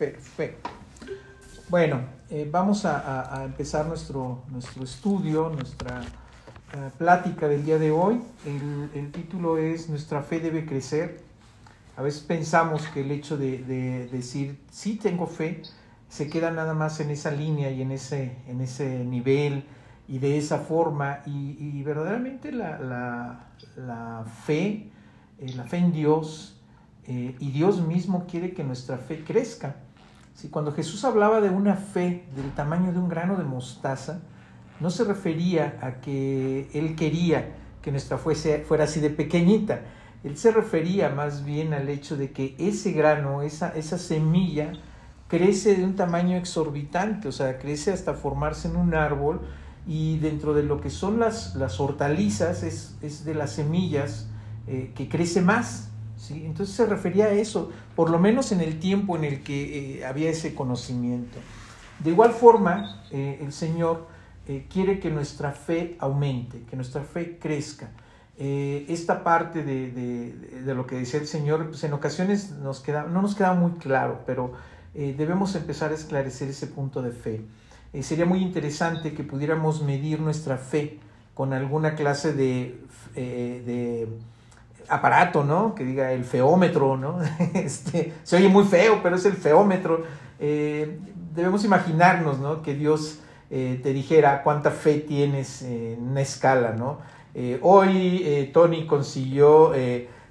Perfecto. Bueno, eh, vamos a, empezar nuestro, nuestro estudio, nuestra eh, plática del día de hoy. El, título es Nuestra fe debe crecer. A veces pensamos que el hecho de, decir sí tengo fe se queda nada más en esa línea y en ese, en ese nivel y de esa forma. Y, verdaderamente la, la, fe, eh, la fe en Dios y Dios mismo quiere que nuestra fe crezca. Cuando Jesús hablaba de una fe del tamaño de un grano de mostaza, no se refería a que Él quería que nuestra fe fuera así de pequeñita. Él se refería más bien al hecho de que ese grano, esa, esa semilla, crece de un tamaño exorbitante, o sea, crece hasta formarse en un árbol y dentro de lo que son las, las hortalizas es, es de las semillas eh, que crece más. Entonces se refería a eso, por lo menos en el tiempo en el que eh, había ese conocimiento. De igual forma, eh, el Señor eh, quiere que nuestra fe aumente, que nuestra fe crezca. esta parte de, lo que decía el Señor, pues en ocasiones nos queda, no nos queda muy claro, pero debemos empezar a esclarecer ese punto de fe. sería muy interesante que pudiéramos medir nuestra fe con alguna clase de aparato, ¿no? Que diga el feómetro, ¿no? Este, se oye muy feo, pero es el feómetro. Eh, debemos imaginarnos, ¿no? Que Dios eh, te dijera cuánta fe tienes en una escala, ¿no? Eh, hoy Tony consiguió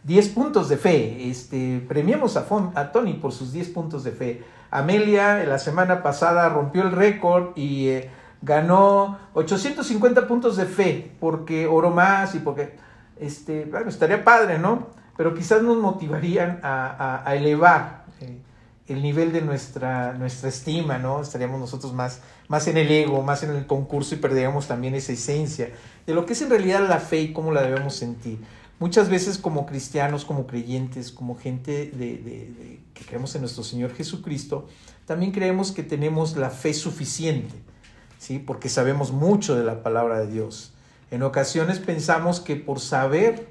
10 puntos de fe. Este, premiamos a, a Tony por sus 10 puntos de fe. Amelia la semana pasada rompió el récord y ganó 850 puntos de fe porque oró más y porque este, estaría padre, ¿no? Pero quizás nos motivarían a, elevar eh, el nivel de nuestra, nuestra estima, ¿no? Estaríamos nosotros más, más en el ego, más en el concurso y perderíamos también esa esencia de lo que es en realidad la fe y cómo la debemos sentir. Muchas veces como cristianos, como creyentes, como gente que creemos en nuestro Señor Jesucristo, también creemos que tenemos la fe suficiente, ¿sí? Porque sabemos mucho de la palabra de Dios. En ocasiones pensamos que por saber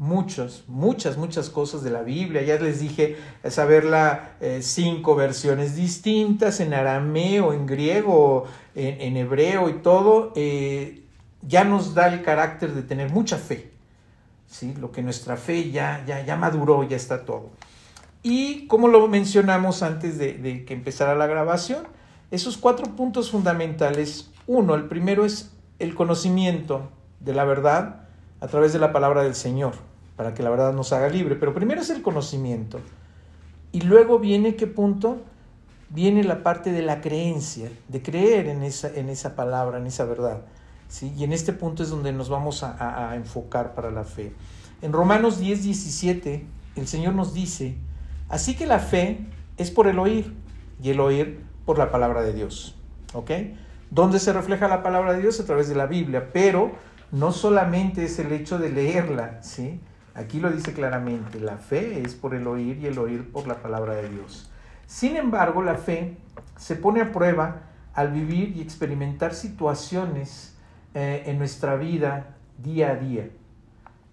muchas, muchas, muchas cosas de la Biblia, ya les dije, saber las eh, cinco versiones distintas en arameo, en griego, en, hebreo y todo, eh, ya nos da el carácter de tener mucha fe. ¿sí? Lo que nuestra fe ya, ya, ya maduró, ya está todo. Y como lo mencionamos antes de, de que empezara la grabación, esos cuatro puntos fundamentales, uno, el primero es el conocimiento de la verdad a través de la palabra del Señor, para que la verdad nos haga libre. Pero primero es el conocimiento. Y luego viene, ¿qué punto? Viene la parte de la creencia, de creer en esa, en esa palabra, en esa verdad. ¿sí? Y en este punto es donde nos vamos a, a enfocar para la fe. En Romanos 10, 17, el Señor nos dice, así que la fe es por el oír y el oír por la palabra de Dios. ¿Ok? ¿Dónde se refleja la palabra de Dios? A través de la Biblia, pero no solamente es el hecho de leerla, ¿sí? Aquí lo dice claramente, la fe es por el oír y el oír por la palabra de Dios. Sin embargo, la fe se pone a prueba al vivir y experimentar situaciones eh, en nuestra vida día a día.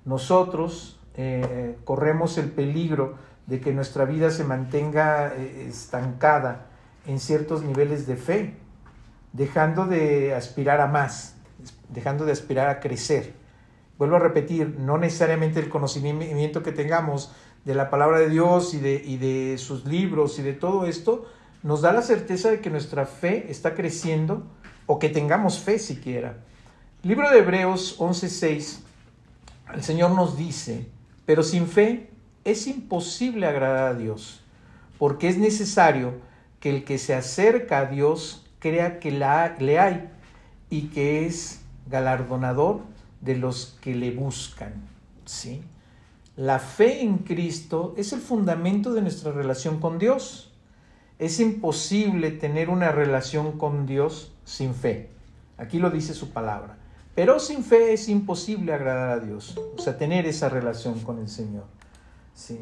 Nosotros eh, corremos el peligro de que nuestra vida se mantenga eh, estancada en ciertos niveles de fe dejando de aspirar a más, dejando de aspirar a crecer. Vuelvo a repetir, no necesariamente el conocimiento que tengamos de la palabra de Dios y de, y de sus libros y de todo esto, nos da la certeza de que nuestra fe está creciendo o que tengamos fe siquiera. Libro de Hebreos 11:6, el Señor nos dice, pero sin fe es imposible agradar a Dios, porque es necesario que el que se acerca a Dios crea que la, le hay y que es galardonador de los que le buscan. ¿sí? La fe en Cristo es el fundamento de nuestra relación con Dios. Es imposible tener una relación con Dios sin fe. Aquí lo dice su palabra. Pero sin fe es imposible agradar a Dios, o sea, tener esa relación con el Señor. ¿sí?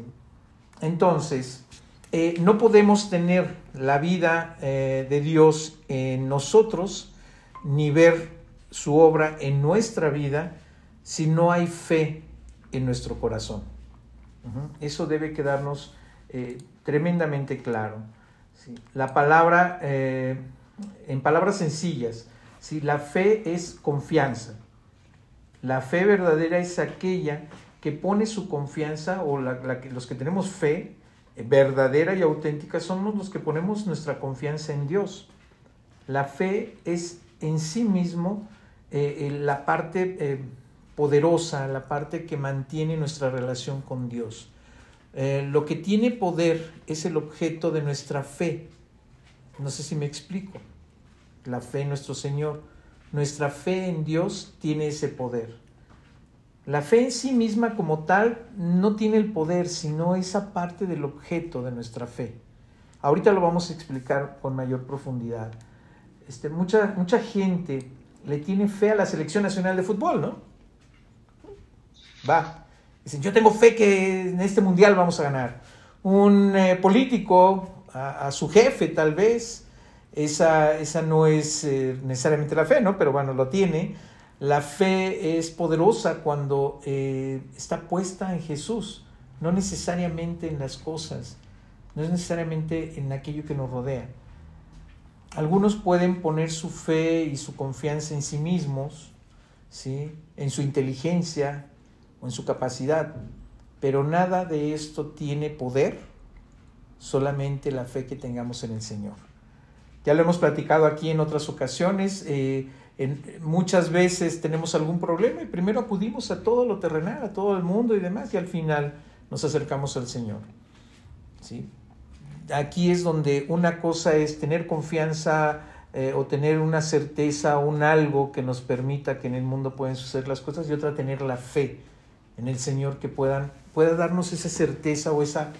Entonces, eh, no podemos tener la vida eh, de Dios en nosotros ni ver su obra en nuestra vida si no hay fe en nuestro corazón. Eso debe quedarnos eh, tremendamente claro. La palabra, en palabras sencillas, ¿sí? la fe es confianza. La fe verdadera es aquella que pone su confianza, o los que tenemos fe verdadera y auténtica, somos los que ponemos nuestra confianza en Dios. La fe es en sí mismo eh, eh, la parte eh, poderosa, la parte que mantiene nuestra relación con Dios. lo que tiene poder es el objeto de nuestra fe. No sé si me explico. La fe en nuestro Señor. Nuestra fe en Dios tiene ese poder. La fe en sí misma como tal no tiene el poder, sino esa parte del objeto de nuestra fe. Ahorita lo vamos a explicar con mayor profundidad. Este, mucha, mucha gente le tiene fe a la selección nacional de fútbol, ¿no? Va. Dicen, yo tengo fe que en este mundial vamos a ganar. Un eh, político, a, su jefe tal vez, esa, esa no es eh, necesariamente la fe, ¿no? Pero bueno, lo tiene. La fe es poderosa cuando eh, está puesta en Jesús, no necesariamente en las cosas, no es necesariamente en aquello que nos rodea. Algunos pueden poner su fe y su confianza en sí mismos, ¿sí? en su inteligencia o en su capacidad, pero nada de esto tiene poder, solamente la fe que tengamos en el Señor. Ya lo hemos platicado aquí en otras ocasiones, eh, en, muchas veces tenemos algún problema y primero acudimos a todo lo terrenal, a todo el mundo y demás, y al final nos acercamos al Señor. ¿sí? aquí es donde una cosa es tener confianza eh, o tener una certeza, un algo que nos permita que en el mundo pueden suceder las cosas y otra tener la fe en el Señor que puedan, pueda darnos esa certeza o esa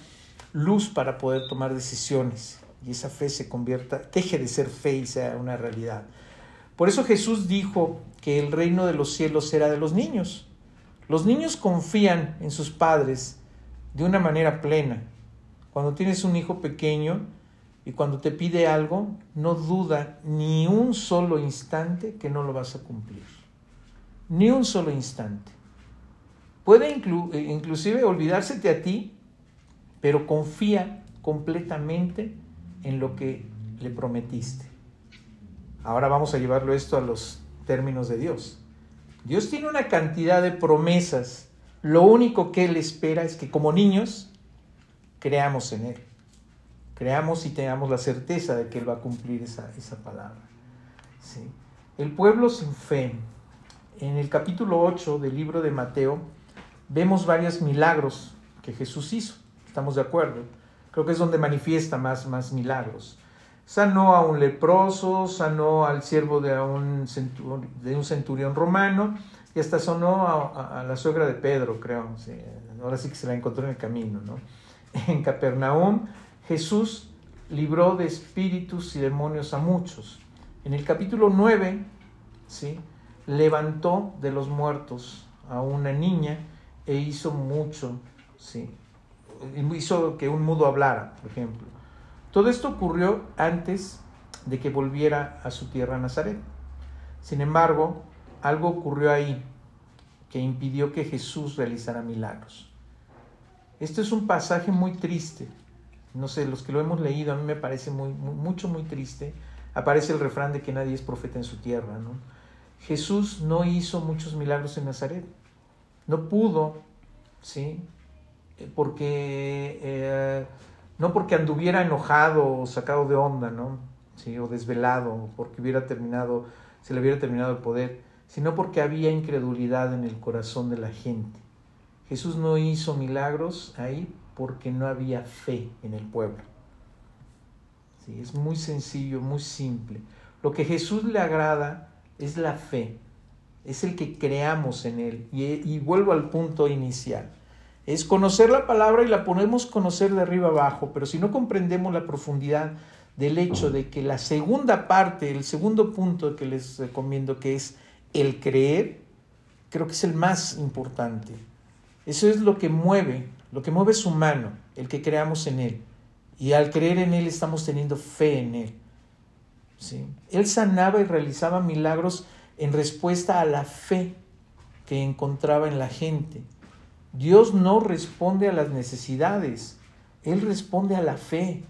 luz para poder tomar decisiones y esa fe se convierta, deje de ser fe y sea una realidad. Por eso Jesús dijo que el reino de los cielos era de los niños. Los niños confían en sus padres de una manera plena cuando tienes un hijo pequeño y cuando te pide algo, no duda ni un solo instante que no lo vas a cumplir. Ni un solo instante. Puede eh, inclusive olvidársete a ti, pero confía completamente en lo que le prometiste. Ahora vamos a llevarlo esto a los términos de Dios. Dios tiene una cantidad de promesas. Lo único que Él espera es que como niños creamos en Él. Creamos y tengamos la certeza de que Él va a cumplir esa, esa palabra. ¿sí? El pueblo sin fe. En el capítulo 8 del libro de Mateo vemos varios milagros que Jesús hizo. ¿Estamos de acuerdo? Creo que es donde manifiesta más, más milagros. Sanó a un leproso, sanó al siervo de un, centurión, romano y hasta sonó a, a, la suegra de Pedro, creo. ahora sí que se la encontró en el camino, ¿no? en Capernaum, Jesús libró de espíritus y demonios a muchos. En el capítulo 9, ¿sí? levantó de los muertos a una niña e hizo mucho, ¿sí? hizo que un mudo hablara, por ejemplo. Todo esto ocurrió antes de que volviera a su tierra Nazaret. Sin embargo, algo ocurrió ahí que impidió que Jesús realizara milagros. Esto es un pasaje muy triste. No sé, los que lo hemos leído, a mí me parece muy, mucho, muy triste. Aparece el refrán de que nadie es profeta en su tierra. ¿no? Jesús no hizo muchos milagros en Nazaret. No pudo, ¿sí? Porque, eh, no porque anduviera enojado o sacado de onda, ¿no? ¿Sí? O desvelado, porque hubiera terminado, se le hubiera terminado el poder, sino porque había incredulidad en el corazón de la gente. Jesús no hizo milagros ahí porque no había fe en el pueblo. Sí, es muy sencillo, muy simple. Lo que Jesús le agrada es la fe, es el que creamos en Él. Y, y vuelvo al punto inicial. Es conocer la palabra y la podemos conocer de arriba abajo, pero si no comprendemos la profundidad del hecho de que la segunda parte, el segundo punto que les recomiendo, que es el creer, creo que es el más importante. Eso es lo que mueve, lo que mueve su mano, el que creamos en Él. Y al creer en Él estamos teniendo fe en Él. ¿Sí? Él sanaba y realizaba milagros en respuesta a la fe que encontraba en la gente. Dios no responde a las necesidades, Él responde a la fe.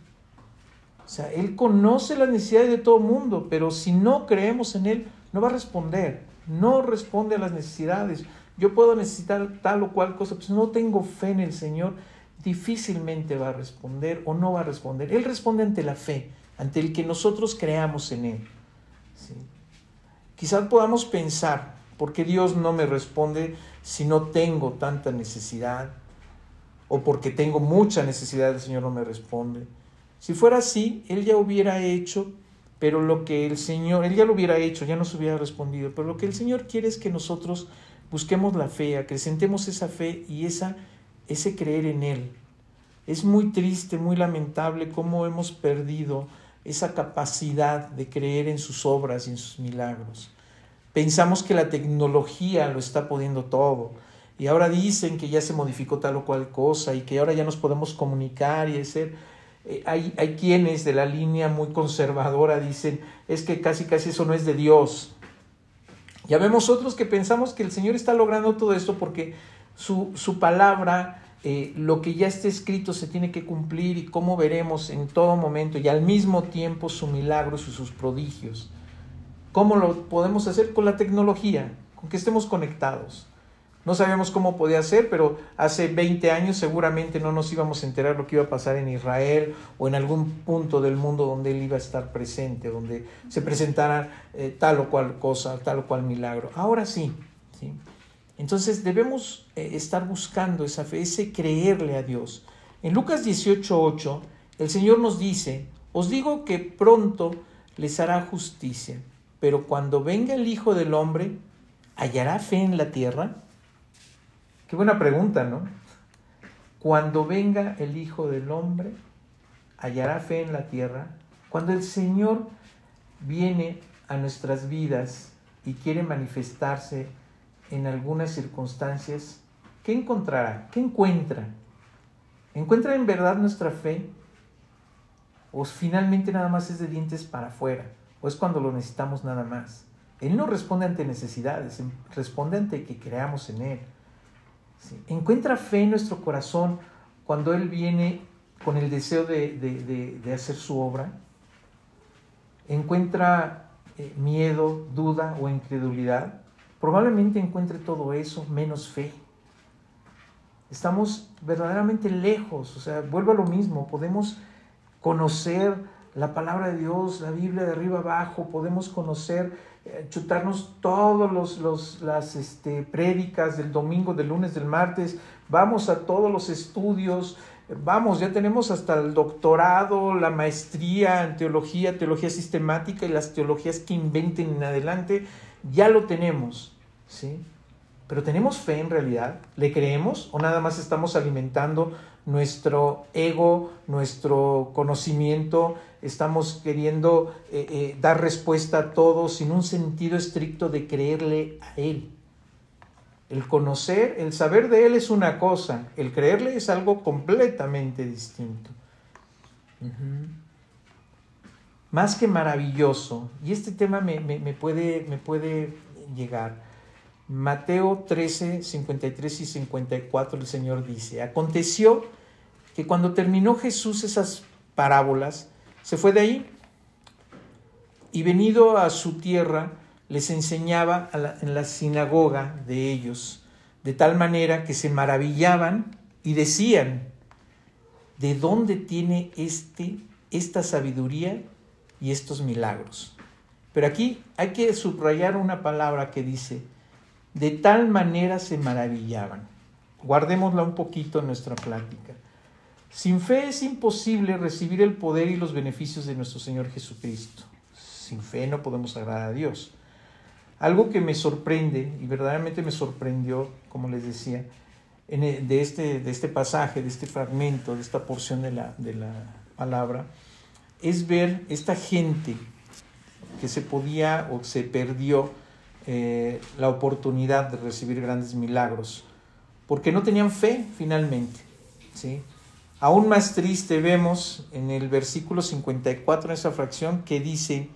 O sea, Él conoce las necesidades de todo mundo, pero si no creemos en Él, no va a responder. No responde a las necesidades. Yo puedo necesitar tal o cual cosa, si no tengo fe en el Señor, difícilmente va a responder o no va a responder. Él responde ante la fe, ante el que nosotros creamos en Él. Quizás podamos pensar, ¿por qué Dios no me responde si no tengo tanta necesidad? O porque tengo mucha necesidad, el Señor no me responde. Si fuera así, Él ya hubiera hecho, pero lo que el Señor, Él ya lo hubiera hecho, ya nos hubiera respondido, pero lo que el Señor quiere es que nosotros busquemos la fe, acrecentemos esa fe y esa, ese creer en Él. Es muy triste, muy lamentable cómo hemos perdido esa capacidad de creer en sus obras y en sus milagros. Pensamos que la tecnología lo está pudiendo todo. Y ahora dicen que ya se modificó tal o cual cosa y que ahora ya nos podemos comunicar y hacer eh, hay, hay quienes de la línea muy conservadora dicen, es que casi casi eso no es de Dios. Ya vemos otros que pensamos que el Señor está logrando todo esto porque su, su palabra, eh, lo que ya está escrito se tiene que cumplir y cómo veremos en todo momento y al mismo tiempo su milagros y sus prodigios. ¿Cómo lo podemos hacer? Con la tecnología, con que estemos conectados. No sabemos cómo podía ser, pero hace 20 años seguramente no nos íbamos a enterar lo que iba a pasar en Israel o en algún punto del mundo donde él iba a estar presente, donde se presentara eh, tal o cual cosa, tal o cual milagro. Ahora sí, ¿sí? Entonces debemos eh, estar buscando esa fe, ese creerle a Dios. En Lucas 18:8, el Señor nos dice, os digo que pronto les hará justicia, pero cuando venga el Hijo del Hombre, ¿hallará fe en la tierra? Qué buena pregunta, ¿no? Cuando venga el Hijo del Hombre, hallará fe en la tierra. Cuando el Señor viene a nuestras vidas y quiere manifestarse en algunas circunstancias, ¿qué encontrará? ¿Qué encuentra? ¿Encuentra en verdad nuestra fe? ¿O finalmente nada más es de dientes para afuera? ¿O es cuando lo necesitamos nada más? Él no responde ante necesidades, responde ante que creamos en Él. Encuentra fe en nuestro corazón cuando Él viene con el deseo de, hacer su obra. Encuentra eh, miedo, duda o incredulidad. Probablemente encuentre todo eso menos fe. Estamos verdaderamente lejos, o sea, vuelvo a lo mismo, podemos conocer la palabra de Dios, la Biblia de arriba abajo, podemos conocer eh, chutarnos todos los, los las este, prédicas del domingo, del lunes, del martes, vamos a todos los estudios, vamos, ya tenemos hasta el doctorado, la maestría en teología, teología sistemática y las teologías que inventen en adelante, ya lo tenemos, ¿sí? Pero ¿tenemos fe en realidad? ¿Le creemos o nada más estamos alimentando nuestro ego, nuestro conocimiento, estamos queriendo eh, eh, dar respuesta a todo sin un sentido estricto de creerle a Él. El conocer, el saber de Él es una cosa, el creerle es algo completamente distinto. Más que maravilloso, y este tema me, puede, me puede llegar. Mateo 13, 53 y 54 el Señor dice, aconteció que cuando terminó Jesús esas parábolas, se fue de ahí y venido a su tierra, les enseñaba en la sinagoga de ellos, de tal manera que se maravillaban y decían, ¿de dónde tiene este, esta sabiduría y estos milagros? Pero aquí hay que subrayar una palabra que dice, de tal manera se maravillaban. Guardémosla un poquito en nuestra plática. Sin fe es imposible recibir el poder y los beneficios de nuestro Señor Jesucristo. Sin fe no podemos agradar a Dios. Algo que me sorprende, y verdaderamente me sorprendió, como les decía, e, de, este, de este pasaje, de este fragmento, de esta porción de la, de la palabra, es ver esta gente que se podía o se perdió eh, la oportunidad de recibir grandes milagros, porque no tenían fe finalmente. ¿sí? Aún más triste vemos en el versículo 54, en esa fracción, que dice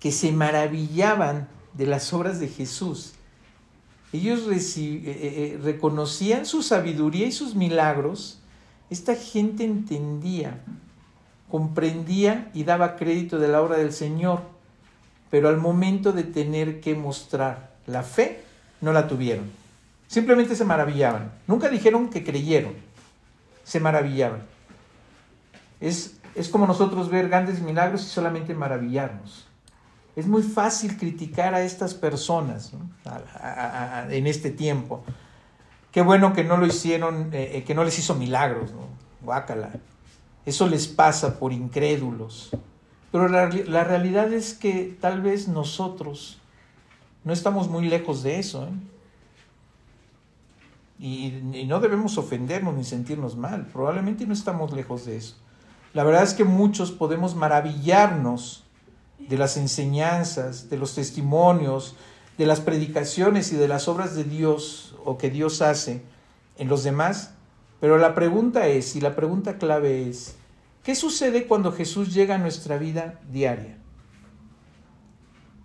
que se maravillaban de las obras de Jesús. Ellos eh, eh, eh, reconocían su sabiduría y sus milagros. Esta gente entendía comprendía y daba crédito de la obra del Señor, pero al momento de tener que mostrar la fe, no la tuvieron. Simplemente se maravillaban. Nunca dijeron que creyeron, se maravillaban. Es, es como nosotros ver grandes milagros y solamente maravillarnos. Es muy fácil criticar a estas personas en este tiempo. Qué bueno que no lo hicieron, eh, eh, que no les hizo milagros, ¿no? Guácala. Eso les pasa por incrédulos. Pero la, realidad es que tal vez nosotros no estamos muy lejos de eso. ¿eh? Y, no debemos ofendernos ni sentirnos mal. Probablemente no estamos lejos de eso. La verdad es que muchos podemos maravillarnos de las enseñanzas, de los testimonios, de las predicaciones y de las obras de Dios o que Dios hace en los demás, pero la pregunta es, y la pregunta clave es, ¿qué sucede cuando Jesús llega a nuestra vida diaria?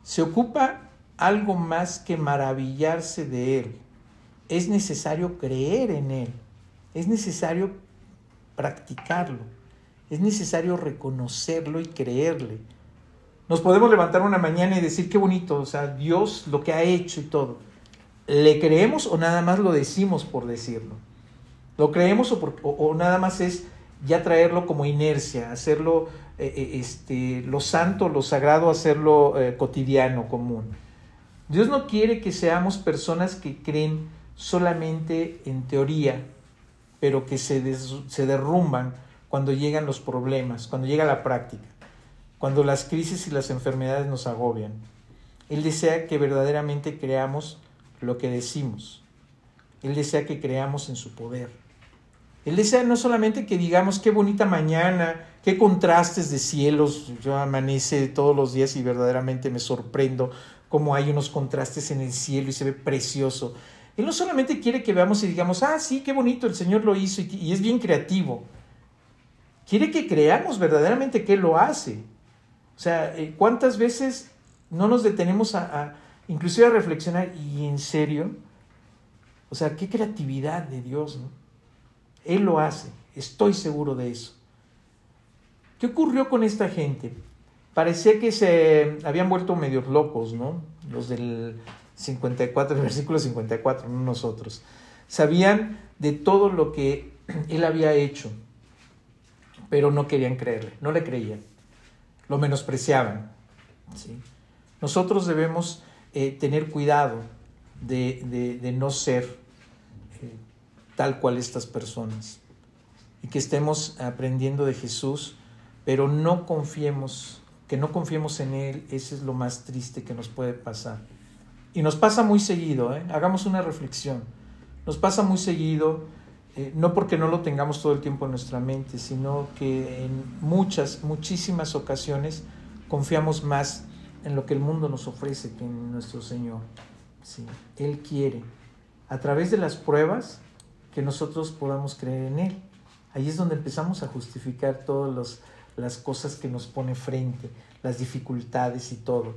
¿Se ocupa algo más que maravillarse de Él? Es necesario creer en Él, es necesario practicarlo, es necesario reconocerlo y creerle. Nos podemos levantar una mañana y decir qué bonito, o sea, Dios lo que ha hecho y todo. ¿Le creemos o nada más lo decimos por decirlo? ¿Lo creemos o, nada más es ya traerlo como inercia, hacerlo eh, eh, este, lo santo, lo sagrado, hacerlo eh, cotidiano, común? Dios no quiere que seamos personas que creen solamente en teoría, pero que se, se derrumban cuando llegan los problemas, cuando llega la práctica cuando las crisis y las enfermedades nos agobian. Él desea que verdaderamente creamos lo que decimos. Él desea que creamos en su poder. Él desea no solamente que digamos qué bonita mañana, qué contrastes de cielos. Yo amanece todos los días y verdaderamente me sorprendo cómo hay unos contrastes en el cielo y se ve precioso. Él no solamente quiere que veamos y digamos, ah, sí, qué bonito, el Señor lo hizo y, es bien creativo. Quiere que creamos verdaderamente que Él lo hace. O sea, eh, ¿cuántas veces no nos detenemos a, inclusive a reflexionar y en serio? O sea, qué creatividad de Dios, ¿no? Él lo hace, estoy seguro de eso. ¿Qué ocurrió con esta gente? Parecía que se habían vuelto medios locos, ¿no? Los del 54, el versículo 54, no nosotros. Sabían de todo lo que él había hecho, pero no querían creerle, no le creían lo menospreciaban. Nosotros debemos eh, tener cuidado de, no ser eh, tal cual estas personas y que estemos aprendiendo de Jesús, pero no confiemos, que no confiemos en Él, ese es lo más triste que nos puede pasar. Y nos pasa muy seguido, ¿eh? hagamos una reflexión, nos pasa muy seguido eh, no porque no lo tengamos todo el tiempo en nuestra mente, sino que en muchas, muchísimas ocasiones confiamos más en lo que el mundo nos ofrece que en nuestro Señor. Sí, Él quiere, a través de las pruebas, que nosotros podamos creer en Él. Ahí es donde empezamos a justificar todas las cosas que nos pone frente, las dificultades y todo.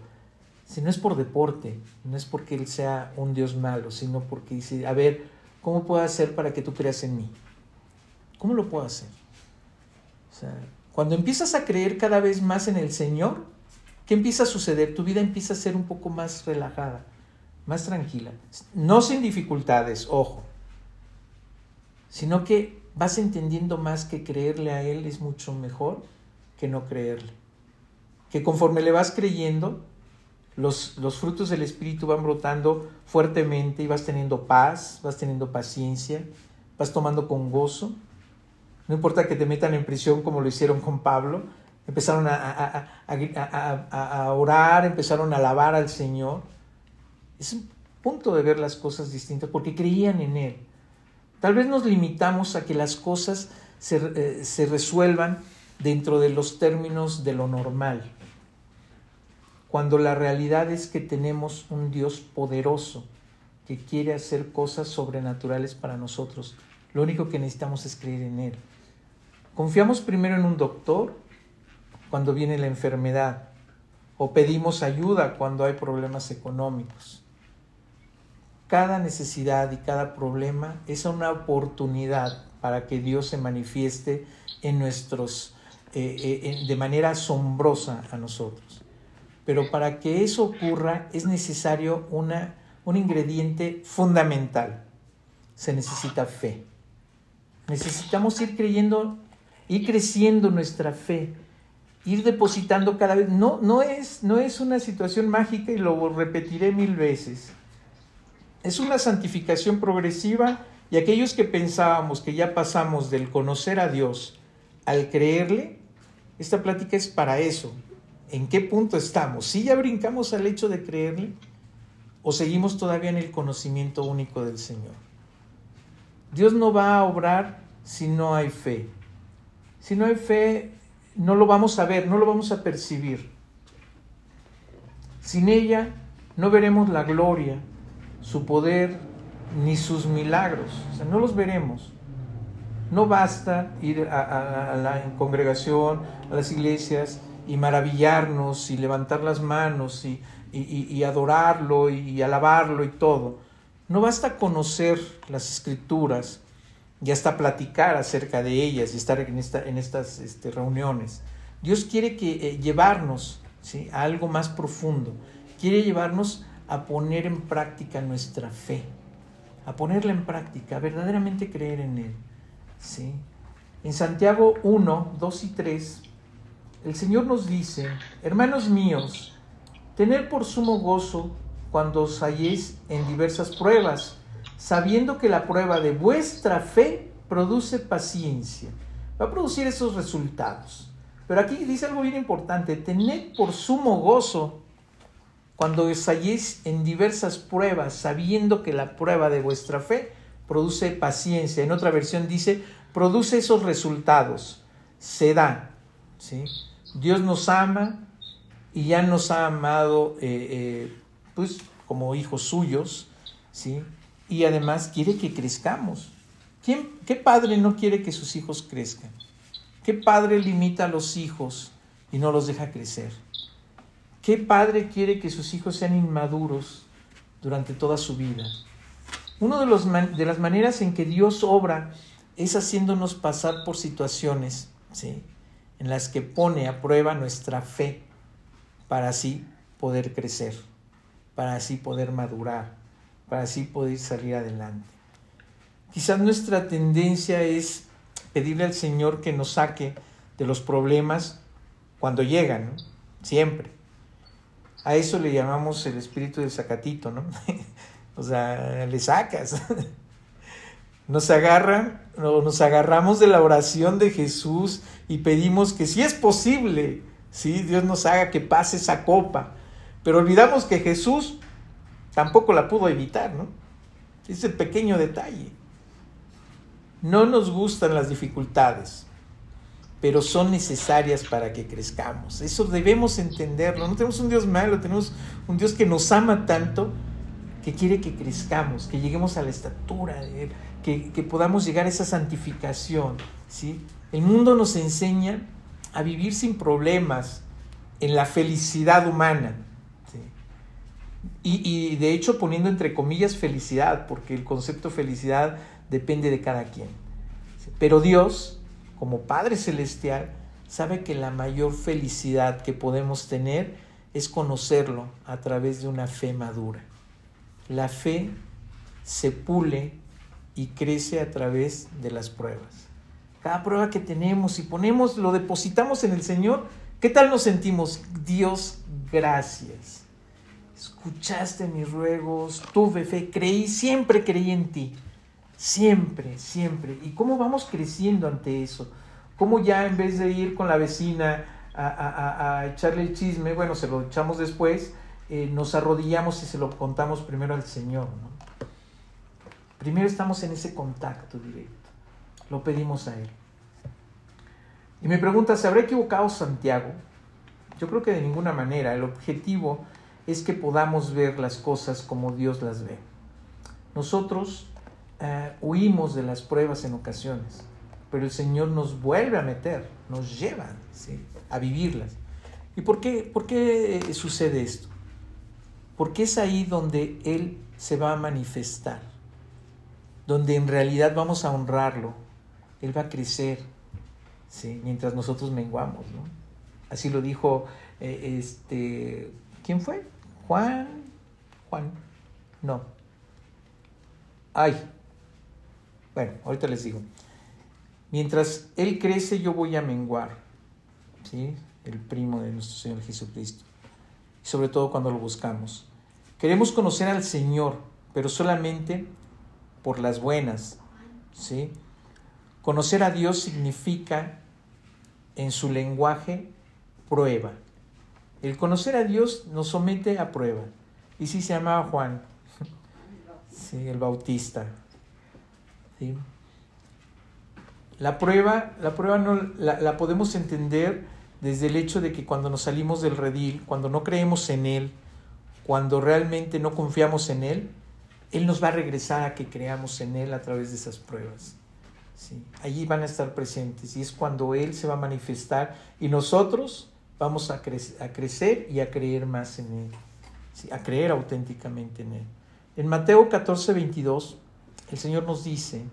Si no es por deporte, no es porque Él sea un Dios malo, sino porque dice, a ver, ¿Cómo puedo hacer para que tú creas en mí? ¿Cómo lo puedo hacer? Cuando empiezas a creer cada vez más en el Señor, ¿qué empieza a suceder? Tu vida empieza a ser un poco más relajada, más tranquila. No sin dificultades, ojo, sino que vas entendiendo más que creerle a Él es mucho mejor que no creerle. Que conforme le vas creyendo, los, frutos del Espíritu van brotando fuertemente y vas teniendo paz, vas teniendo paciencia, vas tomando con gozo. No importa que te metan en prisión como lo hicieron con Pablo, empezaron a, a, orar, empezaron a alabar al Señor. Es un punto de ver las cosas distintas porque creían en Él. Tal vez nos limitamos a que las cosas se, eh, se resuelvan dentro de los términos de lo normal cuando la realidad es que tenemos un Dios poderoso que quiere hacer cosas sobrenaturales para nosotros. Lo único que necesitamos es creer en Él. Confiamos primero en un doctor cuando viene la enfermedad o pedimos ayuda cuando hay problemas económicos. Cada necesidad y cada problema es una oportunidad para que Dios se manifieste en nuestros eh, de manera asombrosa a nosotros. Pero para que eso ocurra es necesario una, un ingrediente fundamental. Se necesita fe. Necesitamos ir creyendo, ir creciendo nuestra fe, ir depositando cada vez. No, no, es, no es una situación mágica y lo repetiré mil veces. Es una santificación progresiva y aquellos que pensábamos que ya pasamos del conocer a Dios al creerle, esta plática es para eso. ¿En qué punto estamos? ¿Si ya brincamos al hecho de creerle o seguimos todavía en el conocimiento único del Señor? Dios no va a obrar si no hay fe. Si no hay fe, no lo vamos a ver, no lo vamos a percibir. Sin ella no veremos la gloria, su poder, ni sus milagros. O sea, no los veremos. No basta ir a, la congregación, a las iglesias y maravillarnos y levantar las manos y, y adorarlo y alabarlo y todo. No basta conocer las escrituras y hasta platicar acerca de ellas y estar en, esta, en estas este, reuniones. Dios quiere que, eh, llevarnos ¿sí? a algo más profundo, quiere llevarnos a poner en práctica nuestra fe, a ponerla en práctica, a verdaderamente creer en Él. ¿sí? En Santiago 1, 2 y 3, el Señor nos dice, hermanos míos, tened por sumo gozo cuando os halléis en diversas pruebas, sabiendo que la prueba de vuestra fe produce paciencia. Va a producir esos resultados. Pero aquí dice algo bien importante, tened por sumo gozo cuando os halléis en diversas pruebas, sabiendo que la prueba de vuestra fe produce paciencia. En otra versión dice, produce esos resultados, se da. ¿sí? Dios nos ama y ya nos ha amado eh, eh, pues, como hijos suyos, ¿sí? y además quiere que crezcamos. ¿Quién, ¿Qué padre no quiere que sus hijos crezcan? ¿Qué padre limita a los hijos y no los deja crecer? ¿Qué padre quiere que sus hijos sean inmaduros durante toda su vida? Una de, los, de las maneras en que Dios obra es haciéndonos pasar por situaciones ¿sí? En las que pone a prueba nuestra fe para así poder crecer, para así poder madurar, para así poder salir adelante. Quizás nuestra tendencia es pedirle al Señor que nos saque de los problemas cuando llegan, siempre. A eso le llamamos el espíritu del sacatito, ¿no? o sea, le sacas. Nos agarran, nos agarramos de la oración de Jesús y pedimos que si es posible, ¿sí? Dios nos haga que pase esa copa. Pero olvidamos que Jesús tampoco la pudo evitar, ¿no? Es el pequeño detalle. No nos gustan las dificultades, pero son necesarias para que crezcamos. Eso debemos entenderlo. No tenemos un Dios malo, tenemos un Dios que nos ama tanto, que quiere que crezcamos, que lleguemos a la estatura de Él, que, podamos llegar a esa santificación. ¿sí? El mundo nos enseña a vivir sin problemas, en la felicidad humana. Y, de hecho poniendo entre comillas felicidad, porque el concepto felicidad depende de cada quien. Pero Dios, como Padre Celestial, sabe que la mayor felicidad que podemos tener es conocerlo a través de una fe madura. La fe se pule y crece a través de las pruebas. Cada prueba que tenemos y ponemos, lo depositamos en el Señor, ¿qué tal nos sentimos? Dios, gracias escuchaste mis ruegos, tuve fe, creí, siempre creí en ti. Siempre, siempre. ¿Y cómo vamos creciendo ante eso? ¿Cómo ya en vez de ir con la vecina a, echarle el chisme, bueno, se lo echamos después, eh, nos arrodillamos y se lo contamos primero al Señor? Primero estamos en ese contacto directo. Lo pedimos a Él. Y me pregunta, ¿se habrá equivocado Santiago? Yo creo que de ninguna manera. El objetivo es que podamos ver las cosas como Dios las ve. Nosotros eh, huimos de las pruebas en ocasiones, pero el Señor nos vuelve a meter, nos lleva a vivirlas. ¿Y por qué, por qué eh, sucede esto? Porque es ahí donde Él se va a manifestar, donde en realidad vamos a honrarlo, Él va a crecer, ¿sí? mientras nosotros menguamos. Así lo dijo, eh, este, ¿quién fue? Juan, Juan, no. Ay, bueno, ahorita les digo. Mientras Él crece, yo voy a menguar. ¿Sí? El primo de nuestro Señor Jesucristo. Sobre todo cuando lo buscamos. Queremos conocer al Señor, pero solamente por las buenas. ¿Sí? Conocer a Dios significa, en su lenguaje, prueba. El conocer a Dios nos somete a prueba. Y sí se llamaba Juan, sí, el Bautista. La prueba, la prueba no, la, podemos entender desde el hecho de que cuando nos salimos del redil, cuando no creemos en Él, cuando realmente no confiamos en Él, Él nos va a regresar a que creamos en Él a través de esas pruebas. ¿sí? Allí van a estar presentes y es cuando Él se va a manifestar y nosotros vamos a, a crecer y a creer más en Él, a creer auténticamente en Él. En Mateo 14, 22, el Señor nos dice,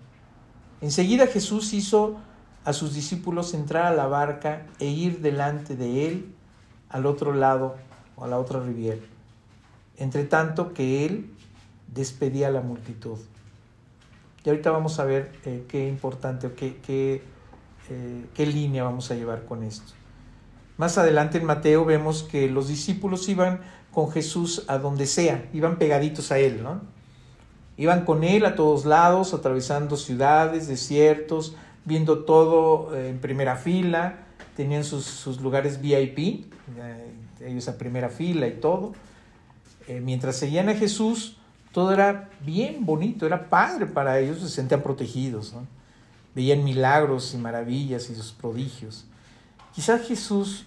enseguida Jesús hizo a sus discípulos entrar a la barca e ir delante de él al otro lado o a la otra riviera, entre tanto que él despedía a la multitud. Y ahorita vamos a ver eh, qué importante o qué, qué, eh, qué línea vamos a llevar con esto. Más adelante en Mateo vemos que los discípulos iban con Jesús a donde sea, iban pegaditos a él, ¿no? Iban con él a todos lados, atravesando ciudades, desiertos, viendo todo eh, en primera fila, tenían sus, lugares VIP, ellos a primera fila y todo. Mientras seguían a Jesús, todo era bien bonito, era padre para ellos, se sentían protegidos, veían milagros y maravillas y sus prodigios. Quizás Jesús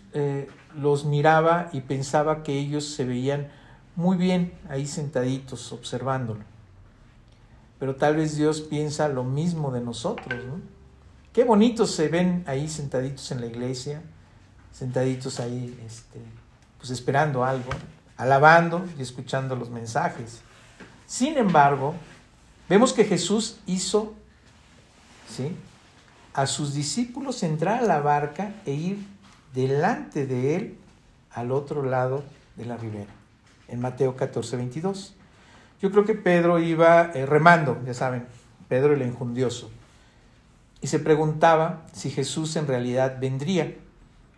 los miraba y pensaba que ellos se veían muy bien ahí sentaditos observándolo pero tal vez Dios piensa lo mismo de nosotros, ¿no? Qué bonitos se ven ahí sentaditos en la iglesia, sentaditos ahí, este, pues esperando algo, alabando y escuchando los mensajes. Sin embargo, vemos que Jesús hizo, ¿sí? A sus discípulos entrar a la barca e ir delante de él al otro lado de la ribera, en Mateo 14, 22. Yo creo que Pedro iba eh, remando, ya saben, Pedro el enjundioso, y se preguntaba si Jesús en realidad vendría.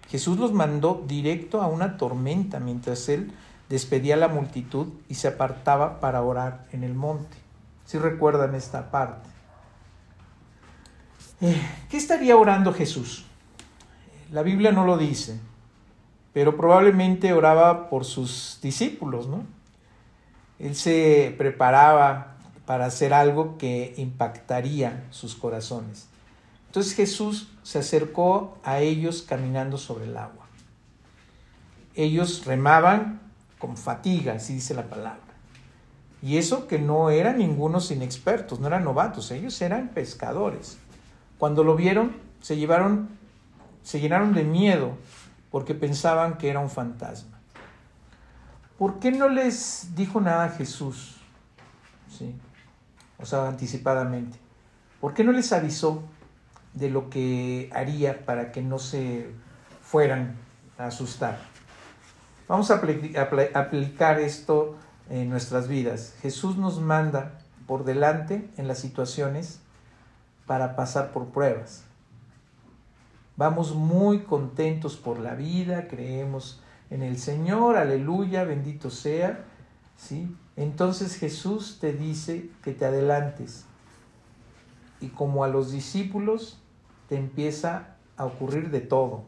Jesús los mandó directo a una tormenta mientras él despedía a la multitud y se apartaba para orar en el monte. Si recuerdan esta parte. Eh, ¿Qué estaría orando Jesús? La Biblia no lo dice, pero probablemente oraba por sus discípulos, ¿no? Él se preparaba para hacer algo que impactaría sus corazones. Entonces Jesús se acercó a ellos caminando sobre el agua. Ellos remaban con fatiga, así dice la palabra. Y eso que no eran ningunos inexpertos, no eran novatos, ellos eran pescadores. Cuando lo vieron, se llevaron, se llenaron de miedo porque pensaban que era un fantasma. ¿por qué no les dijo nada Jesús? ¿Sí? O sea, anticipadamente. ¿Por qué no les avisó de lo que haría para que no se fueran a asustar? Vamos a aplicar esto en nuestras vidas. Jesús nos manda por delante en las situaciones para pasar por pruebas. Vamos muy contentos por la vida, creemos en el Señor, aleluya, bendito sea, ¿sí? Entonces Jesús te dice que te adelantes. Y como a los discípulos te empieza a ocurrir de todo.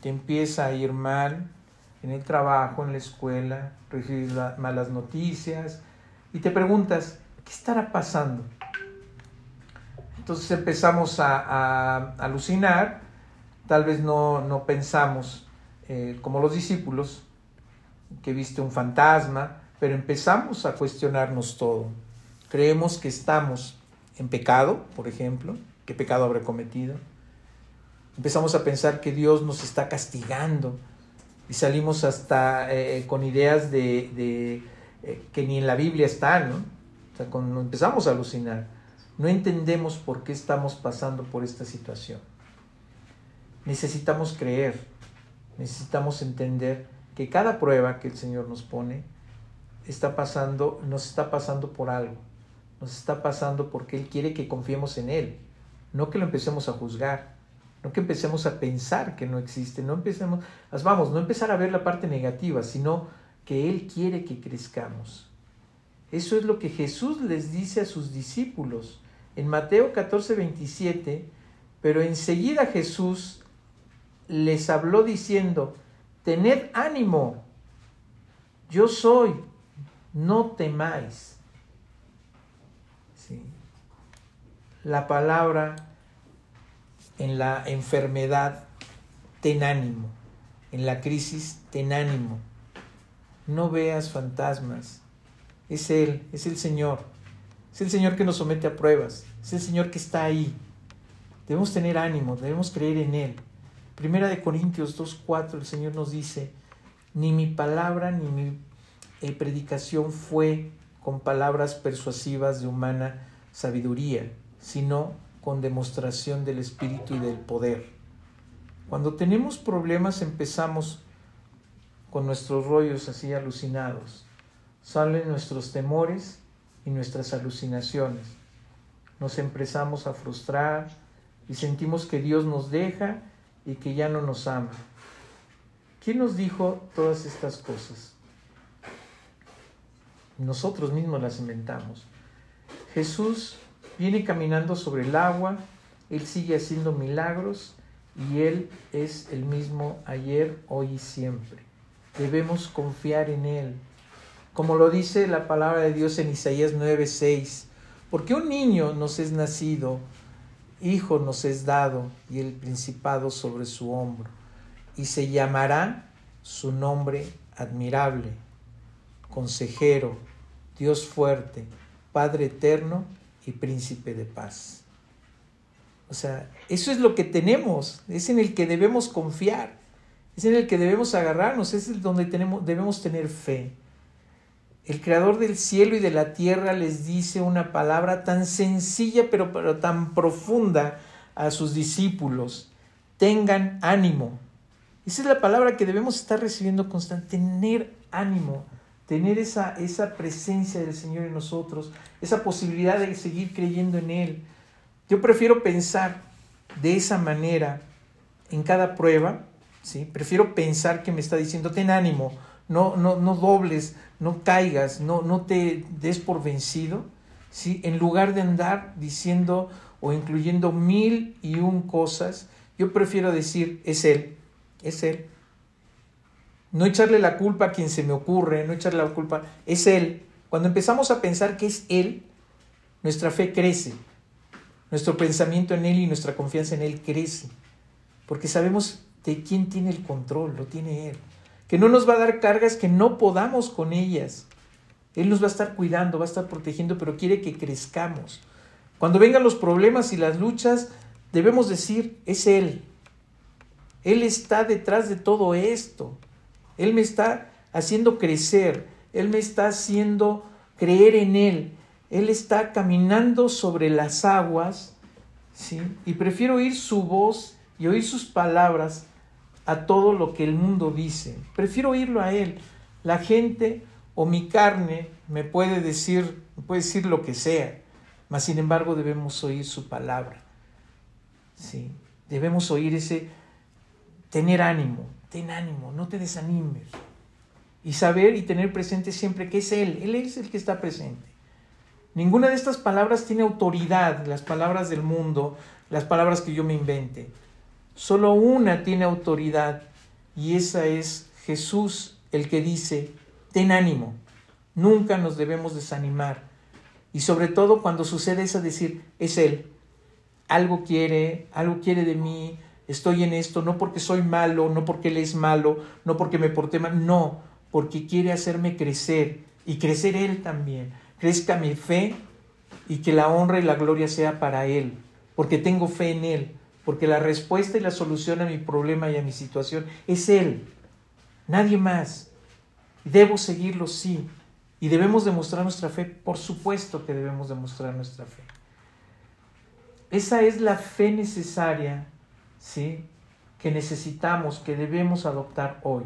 Te empieza a ir mal en el trabajo, en la escuela, recibes malas noticias y te preguntas, ¿qué estará pasando? Entonces empezamos a, alucinar, tal vez no, no pensamos eh, como los discípulos, que viste un fantasma, pero empezamos a cuestionarnos todo. Creemos que estamos en pecado, por ejemplo, qué pecado habré cometido. Empezamos a pensar que Dios nos está castigando y salimos hasta eh, con ideas de, eh, que ni en la Biblia están, ¿no? O sea, cuando empezamos a alucinar, no entendemos por qué estamos pasando por esta situación. necesitamos creer, necesitamos entender que cada prueba que el Señor nos pone está pasando, nos está pasando por algo, nos está pasando porque Él quiere que confiemos en Él, no que lo empecemos a juzgar, no que empecemos a pensar que no existe, no empecemos, vamos, no empezar a ver la parte negativa, sino que Él quiere que crezcamos. Eso es lo que Jesús les dice a sus discípulos. En Mateo 14, 27, pero enseguida Jesús les habló diciendo, tened ánimo, yo soy, no temáis. La palabra en la enfermedad, ten ánimo. En la crisis, ten ánimo. No veas fantasmas. Es Él, es el Señor. Es el Señor que nos somete a pruebas. Es el Señor que está ahí. Debemos tener ánimo, debemos creer en Él. Primera de Corintios 2.4 el Señor nos dice, ni mi palabra ni mi eh, predicación fue con palabras persuasivas de humana sabiduría, sino con demostración del Espíritu y del poder. Cuando tenemos problemas empezamos con nuestros rollos así alucinados. Salen nuestros temores y nuestras alucinaciones. Nos empezamos a frustrar y sentimos que Dios nos deja y que ya no nos ama. ¿Quién nos dijo todas estas cosas? Nosotros mismos las inventamos. Jesús viene caminando sobre el agua, Él sigue haciendo milagros y Él es el mismo ayer, hoy y siempre. Debemos confiar en Él. Como lo dice la palabra de Dios en Isaías 9:6, porque un niño nos es nacido, hijo nos es dado y el principado sobre su hombro, y se llamará su nombre admirable, consejero, Dios fuerte, Padre eterno y príncipe de paz. O sea, eso es lo que tenemos, es en el que debemos confiar, es en el que debemos agarrarnos, es donde tenemos, debemos tener fe. El creador del cielo y de la tierra les dice una palabra tan sencilla pero, pero tan profunda a sus discípulos. Tengan ánimo. Esa es la palabra que debemos estar recibiendo constantemente. Tener ánimo tener esa, esa presencia del Señor en nosotros, esa posibilidad de seguir creyendo en Él. Yo prefiero pensar de esa manera en cada prueba, ¿sí? prefiero pensar que me está diciendo, ten ánimo, no, no, no dobles, no caigas, no, no te des por vencido, ¿sí? en lugar de andar diciendo o incluyendo mil y un cosas, yo prefiero decir, es Él, es Él, no echarle la culpa a quien se me ocurre, no echarle la culpa, es Él. Cuando empezamos a pensar que es Él, nuestra fe crece, nuestro pensamiento en Él y nuestra confianza en Él crece, porque sabemos de quién tiene el control, lo tiene Él, que no nos va a dar cargas que no podamos con ellas. Él nos va a estar cuidando, va a estar protegiendo, pero quiere que crezcamos. Cuando vengan los problemas y las luchas, debemos decir, es Él. Él está detrás de todo esto. Él me está haciendo crecer, Él me está haciendo creer en Él, Él está caminando sobre las aguas, ¿sí? Y prefiero oír su voz y oír sus palabras a todo lo que el mundo dice. Prefiero oírlo a Él. La gente o mi carne me puede decir, me puede decir lo que sea, mas sin embargo debemos oír su palabra. ¿sí? Debemos oír ese, tener ánimo, ten ánimo, no te desanimes. Y saber y tener presente siempre que es Él, Él es el que está presente. Ninguna de estas palabras tiene autoridad, las palabras del mundo, las palabras que yo me invente. Solo una tiene autoridad y esa es Jesús el que dice, ten ánimo, nunca nos debemos desanimar. Y sobre todo cuando sucede eso, decir, es Él, algo quiere, algo quiere de mí, estoy en esto no porque soy malo, no porque Él es malo, no porque me porté mal, no, porque quiere hacerme crecer y crecer Él también. Crezca mi fe y que la honra y la gloria sea para Él, porque tengo fe en Él, porque la respuesta y la solución a mi problema y a mi situación es Él, nadie más. Debo seguirlo, sí. Y debemos demostrar nuestra fe, por supuesto que debemos demostrar nuestra fe. Esa es la fe necesaria ¿sí? que necesitamos, que debemos adoptar hoy.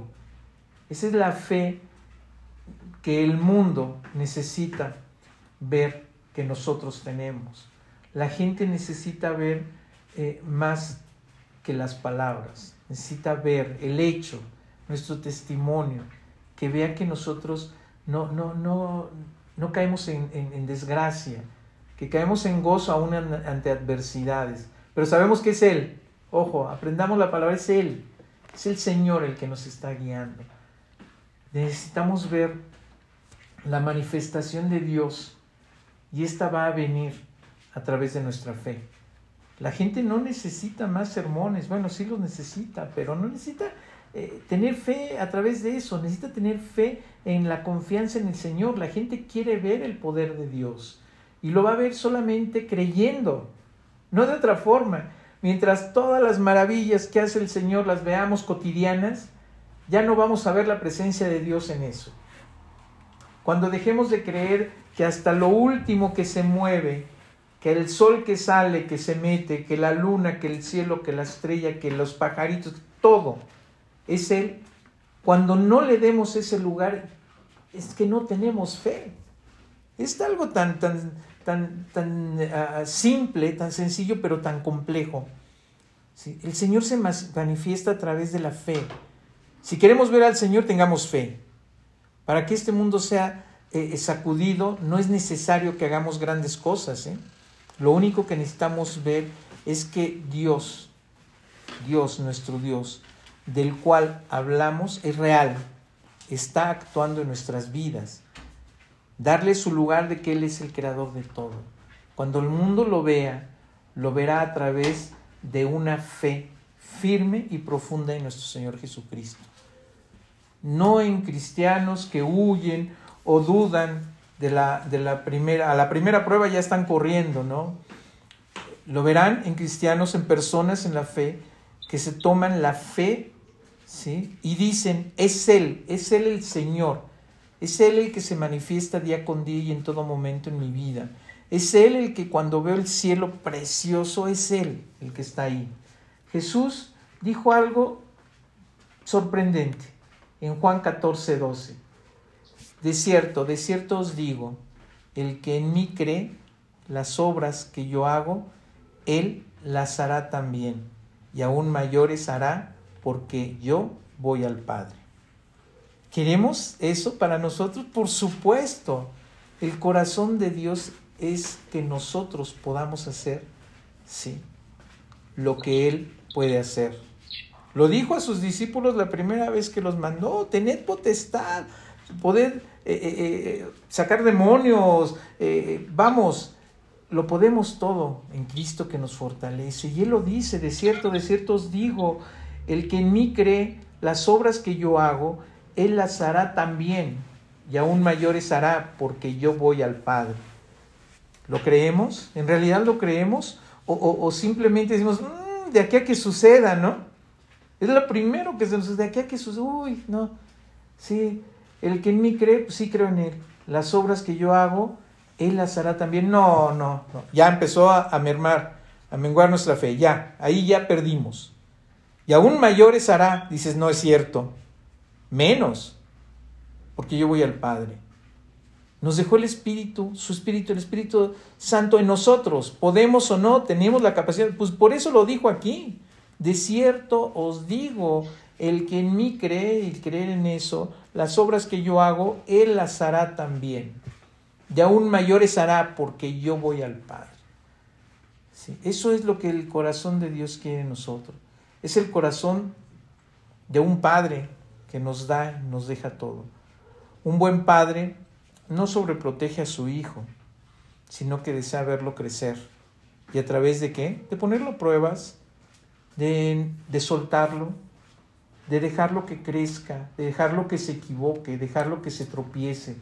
Esa es la fe que el mundo necesita ver que nosotros tenemos. La gente necesita ver eh, más que las palabras, necesita ver el hecho, nuestro testimonio, que vea que nosotros no, no, no, no caemos en, desgracia, que caemos en gozo aún ante adversidades, pero sabemos que es Él. Ojo, aprendamos la palabra, es Él, es el Señor el que nos está guiando. Necesitamos ver la manifestación de Dios y esta va a venir a través de nuestra fe. La gente no necesita más sermones, bueno, sí los necesita, pero no necesita eh, tener fe a través de eso, necesita tener fe en la confianza en el Señor. La gente quiere ver el poder de Dios y lo va a ver solamente creyendo, no de otra forma. Mientras todas las maravillas que hace el Señor las veamos cotidianas, ya no vamos a ver la presencia de Dios en eso. Cuando dejemos de creer que hasta lo último que se mueve, que el sol que sale, que se mete, que la luna, que el cielo, que la estrella, que los pajaritos, todo es Él. Cuando no le demos ese lugar, es que no tenemos fe. Es algo tan, tan, tan, tan ah, simple, tan sencillo, pero tan complejo. El Señor se manifiesta a través de la fe. Si queremos ver al Señor, tengamos fe. Para que este mundo sea eh, eh, sacudido, no es necesario que hagamos grandes cosas. ¿eh? Lo único que necesitamos ver es que Dios, Dios, nuestro Dios, del cual hablamos, es real, está actuando en nuestras vidas. Darle su lugar de que Él es el creador de todo. Cuando el mundo lo vea, lo verá a través de una fe firme y profunda en nuestro Señor Jesucristo no en cristianos que huyen o dudan de la, de la primera, a la primera prueba ya están corriendo, ¿no? Lo verán en cristianos, en personas en la fe, que se toman la fe, ¿sí? Y dicen, es Él, es Él el Señor, es Él el que se manifiesta día con día y en todo momento en mi vida. Es Él el que cuando veo el cielo precioso, es Él el que está ahí. Jesús dijo algo sorprendente en Juan 14, 12. De cierto, de cierto os digo, el que en mí cree, las obras que yo hago, él las hará también, y aún mayores hará, porque yo voy al Padre. ¿Queremos eso para nosotros? Por supuesto. El corazón de Dios es que nosotros podamos hacer, sí, lo que Él puede hacer. Lo dijo a sus discípulos la primera vez que los mandó, tened potestad, poder eh, eh, eh, sacar demonios, vamos, lo podemos todo en Cristo que nos fortalece. Y Él lo dice, de cierto, de cierto os digo, el que en mí cree, las obras que yo hago, Él las hará también, y aún mayores hará, porque yo voy al Padre. ¿Lo creemos? ¿En realidad lo creemos? O, simplemente decimos, mm, de aquí a que suceda, ¿no? Es lo primero que se nos de aquí a que sus, uy, no, sí, el que en mí cree, pues sí creo en él. Las obras que yo hago, él las hará también. No, no, no. Ya empezó a, a mermar, a menguar nuestra fe. Ya, ahí ya perdimos. Y aún mayores hará, dices, no es cierto. Menos, porque yo voy al Padre. Nos dejó el Espíritu, su Espíritu, el Espíritu Santo en nosotros. Podemos o no, tenemos la capacidad. Pues por eso lo dijo aquí. De cierto os digo, el que en mí cree y creer en eso, las obras que yo hago, él las hará también. De aún mayores hará porque yo voy al Padre. Eso es lo que el corazón de Dios quiere en nosotros. Es el corazón de un Padre que nos da y nos deja todo. Un buen Padre no sobreprotege a su Hijo, sino que desea verlo crecer. ¿Y a través de qué? De ponerlo a pruebas, de, soltarlo, de dejarlo que crezca, de dejarlo que se equivoque, dejarlo que se tropiece.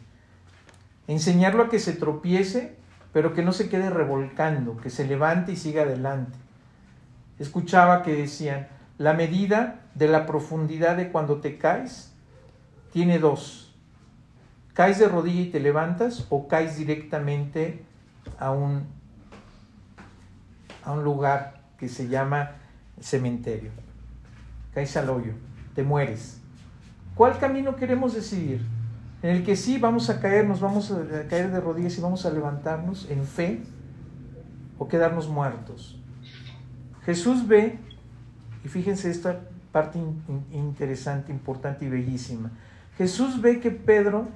Enseñarlo a que se tropiece, pero que no se quede revolcando, que se levante y siga adelante. Escuchaba que decían, la medida de la profundidad de cuando te caes tiene dos. Caes de rodilla y te levantas o caes directamente a un, a un lugar que se llama cementerio. caes al hoyo, te mueres. ¿Cuál camino queremos decidir? En el que sí vamos a caer, nos vamos a caer de rodillas y vamos a levantarnos en fe o quedarnos muertos. Jesús ve, y fíjense esta parte interesante, importante y bellísima. Jesús ve que Pedro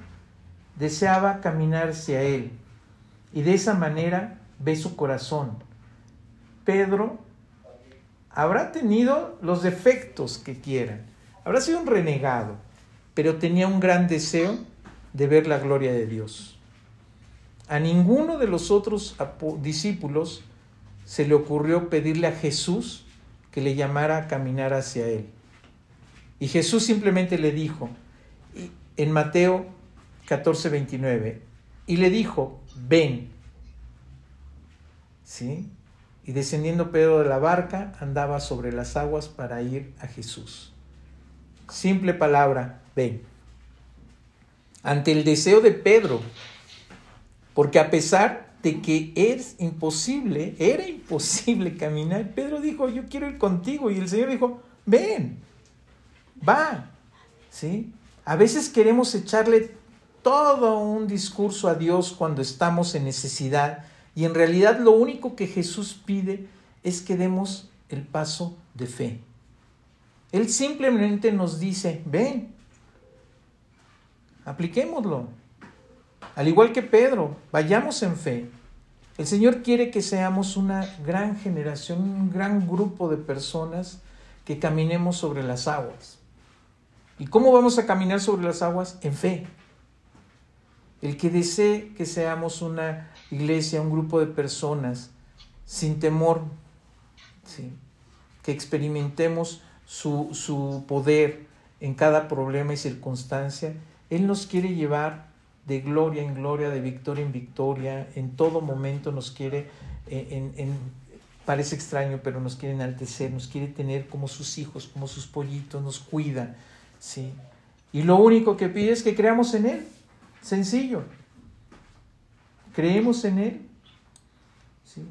deseaba caminar hacia él y de esa manera ve su corazón. Pedro habrá tenido los defectos que quieran, habrá sido un renegado, pero tenía un gran deseo de ver la gloria de Dios. A ninguno de los otros discípulos se le ocurrió pedirle a Jesús que le llamara a caminar hacia él. Y Jesús simplemente le dijo, en Mateo 14, 29, y le dijo, ven. ¿Sí? Y descendiendo Pedro de la barca, andaba sobre las aguas para ir a Jesús. Simple palabra, ven. Ante el deseo de Pedro, porque a pesar de que es imposible, era imposible caminar, Pedro dijo, yo quiero ir contigo. Y el Señor dijo, ven, va. ¿Sí? A veces queremos echarle todo un discurso a Dios cuando estamos en necesidad y en realidad lo único que Jesús pide es que demos el paso de fe. Él simplemente nos dice, ven, apliquémoslo. Al igual que Pedro, vayamos en fe. El Señor quiere que seamos una gran generación, un gran grupo de personas que caminemos sobre las aguas. ¿Y cómo vamos a caminar sobre las aguas? En fe. El que desee que seamos una iglesia, un grupo de personas sin temor, que experimentemos su, su poder en cada problema y circunstancia, Él nos quiere llevar de gloria en gloria, de victoria en victoria, en todo momento nos quiere, eh, parece extraño, pero nos quiere enaltecer, nos quiere tener como sus hijos, como sus pollitos, nos cuida, ¿sí? Y lo único que pide es que creamos en Él, sencillo. Creemos en Él. ¿sí?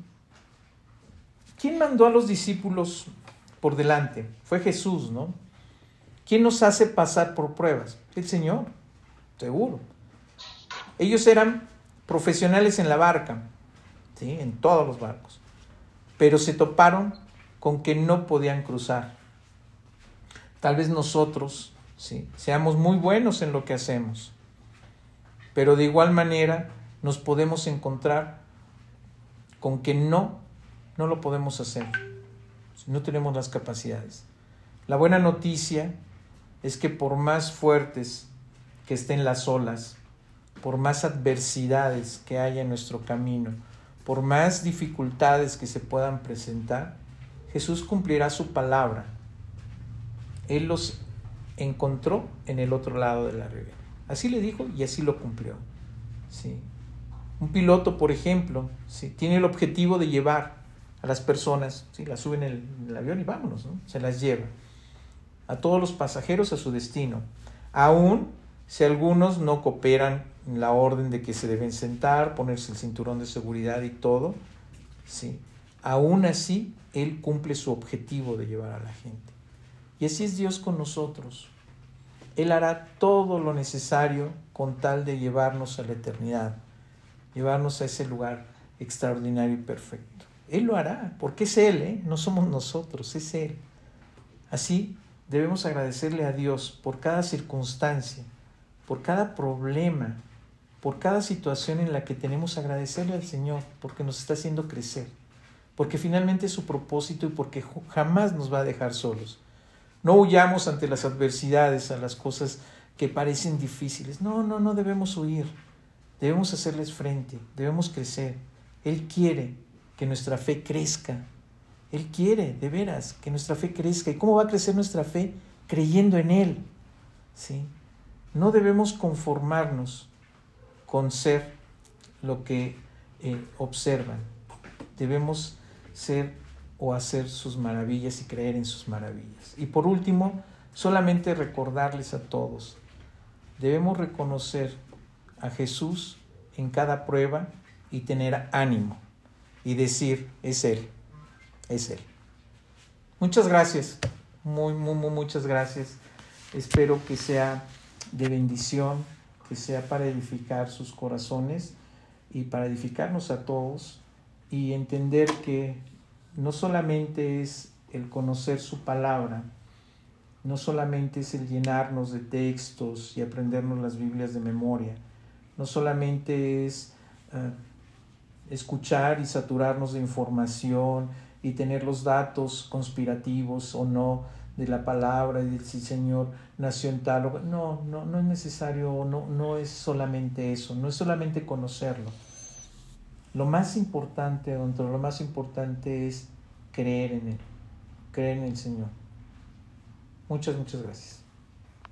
¿Quién mandó a los discípulos por delante? Fue Jesús, ¿no? ¿Quién nos hace pasar por pruebas? El Señor, seguro. Ellos eran profesionales en la barca, ¿sí? en todos los barcos, pero se toparon con que no podían cruzar. Tal vez nosotros ¿sí? seamos muy buenos en lo que hacemos, pero de igual manera nos podemos encontrar con que no, no lo podemos hacer, no tenemos las capacidades. La buena noticia es que por más fuertes que estén las olas, por más adversidades que haya en nuestro camino, por más dificultades que se puedan presentar, Jesús cumplirá su palabra. Él los encontró en el otro lado de la ribera. Así le dijo y así lo cumplió. ¿sí? Un piloto, por ejemplo, ¿sí? tiene el objetivo de llevar a las personas, ¿sí? las suben en el, avión y vámonos, ¿no? se las lleva. A todos los pasajeros a su destino. Aún si algunos no cooperan la orden de que se deben sentar, ponerse el cinturón de seguridad y todo, ¿sí? aún así Él cumple su objetivo de llevar a la gente. Y así es Dios con nosotros. Él hará todo lo necesario con tal de llevarnos a la eternidad, llevarnos a ese lugar extraordinario y perfecto. Él lo hará, porque es Él, ¿eh? no somos nosotros, es Él. Así debemos agradecerle a Dios por cada circunstancia, por cada problema, por cada situación en la que tenemos agradecerle al Señor porque nos está haciendo crecer, porque finalmente es su propósito y porque jamás nos va a dejar solos. No huyamos ante las adversidades, a las cosas que parecen difíciles. No, no, no debemos huir. Debemos hacerles frente, debemos crecer. Él quiere que nuestra fe crezca. Él quiere, de veras, que nuestra fe crezca. ¿Y cómo va a crecer nuestra fe? Creyendo en Él. ¿Sí? No debemos conformarnos con ser lo que eh, observan. Debemos ser o hacer sus maravillas y creer en sus maravillas. Y por último, solamente recordarles a todos, debemos reconocer a Jesús en cada prueba y tener ánimo y decir, es Él, es Él. Muchas gracias. Muy, muy, muy, muchas gracias. Espero que sea de bendición, que sea para edificar sus corazones y para edificarnos a todos y entender que no solamente es el conocer su palabra, no solamente es el llenarnos de textos y aprendernos las Biblias de memoria, no solamente es eh, escuchar y saturarnos de información y tener los datos conspirativos o no de la palabra y si el Señor nació en tal no, no, no es necesario, no, no es solamente eso, no es solamente conocerlo. Lo más importante, dentro lo más importante es creer en Él, creer en el Señor. Muchas, muchas gracias.